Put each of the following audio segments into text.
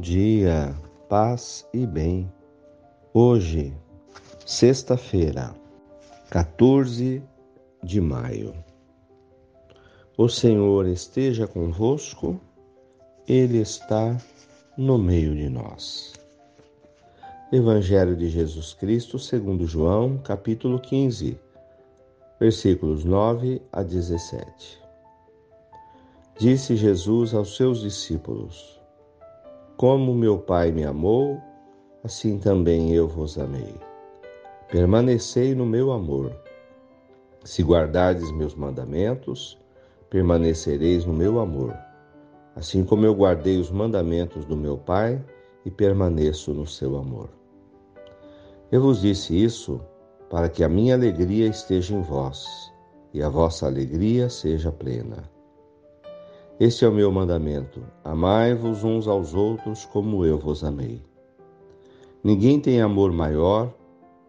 dia, paz e bem. Hoje, sexta-feira, 14 de maio. O Senhor esteja convosco, Ele está no meio de nós. Evangelho de Jesus Cristo, segundo João, capítulo 15, versículos 9 a 17. Disse Jesus aos seus discípulos: como meu Pai me amou, assim também eu vos amei. Permanecei no meu amor. Se guardardes meus mandamentos, permanecereis no meu amor, assim como eu guardei os mandamentos do meu Pai e permaneço no seu amor. Eu vos disse isso para que a minha alegria esteja em vós e a vossa alegria seja plena. Este é o meu mandamento: amai-vos uns aos outros como eu vos amei. Ninguém tem amor maior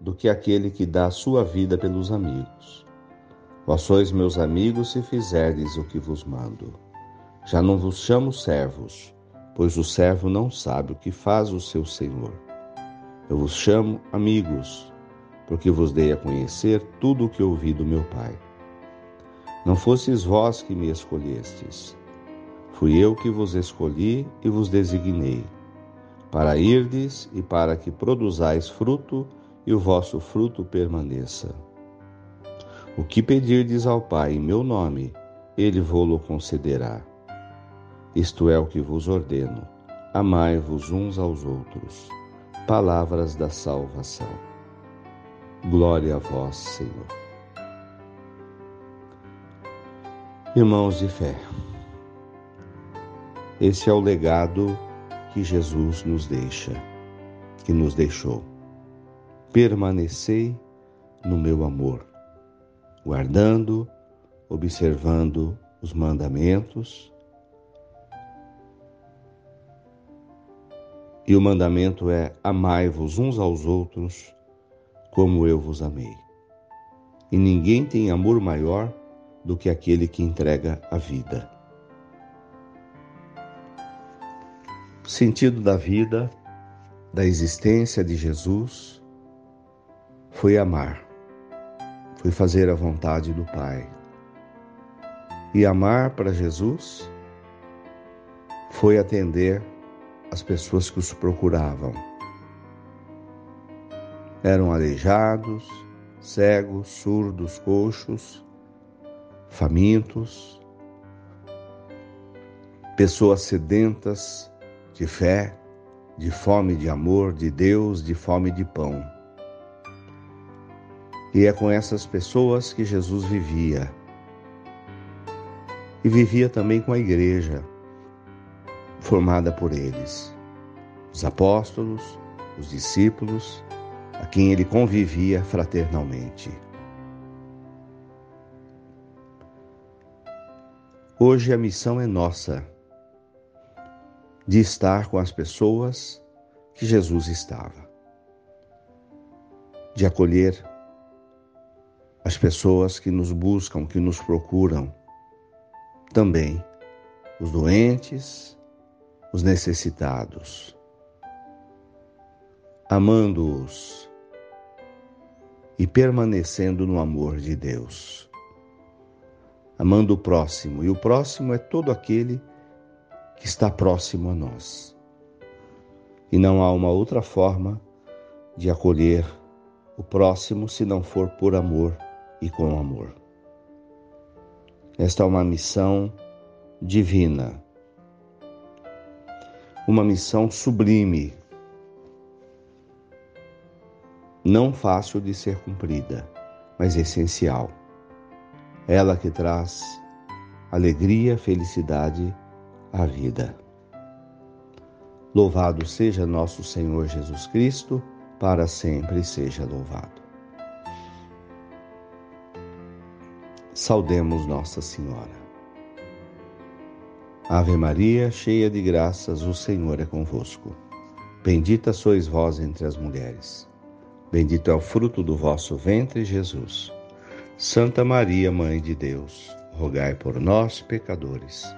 do que aquele que dá a sua vida pelos amigos. Vós sois meus amigos se fizerdes o que vos mando. Já não vos chamo servos, pois o servo não sabe o que faz o seu senhor. Eu vos chamo amigos, porque vos dei a conhecer tudo o que ouvi do meu Pai. Não fostes vós que me escolhestes, Fui eu que vos escolhi e vos designei, para irdes e para que produzais fruto e o vosso fruto permaneça. O que pedirdes ao Pai em meu nome, ele vô-lo concederá. Isto é o que vos ordeno: amai-vos uns aos outros. Palavras da salvação. Glória a vós, Senhor. Irmãos de fé, esse é o legado que Jesus nos deixa, que nos deixou. Permanecei no meu amor, guardando, observando os mandamentos. E o mandamento é: amai-vos uns aos outros como eu vos amei. E ninguém tem amor maior do que aquele que entrega a vida. Sentido da vida, da existência de Jesus, foi amar, foi fazer a vontade do Pai. E amar para Jesus foi atender as pessoas que os procuravam. Eram aleijados, cegos, surdos, coxos, famintos, pessoas sedentas de fé, de fome de amor, de Deus, de fome de pão. E é com essas pessoas que Jesus vivia. E vivia também com a igreja, formada por eles, os apóstolos, os discípulos, a quem ele convivia fraternalmente. Hoje a missão é nossa de estar com as pessoas que Jesus estava, de acolher as pessoas que nos buscam, que nos procuram, também os doentes, os necessitados, amando-os e permanecendo no amor de Deus. Amando o próximo, e o próximo é todo aquele que está próximo a nós. E não há uma outra forma de acolher o próximo se não for por amor e com amor. Esta é uma missão divina, uma missão sublime, não fácil de ser cumprida, mas essencial. Ela que traz alegria, felicidade a vida. Louvado seja nosso Senhor Jesus Cristo, para sempre seja louvado. Saudemos Nossa Senhora. Ave Maria, cheia de graças, o Senhor é convosco. Bendita sois vós entre as mulheres. Bendito é o fruto do vosso ventre, Jesus. Santa Maria, Mãe de Deus, rogai por nós, pecadores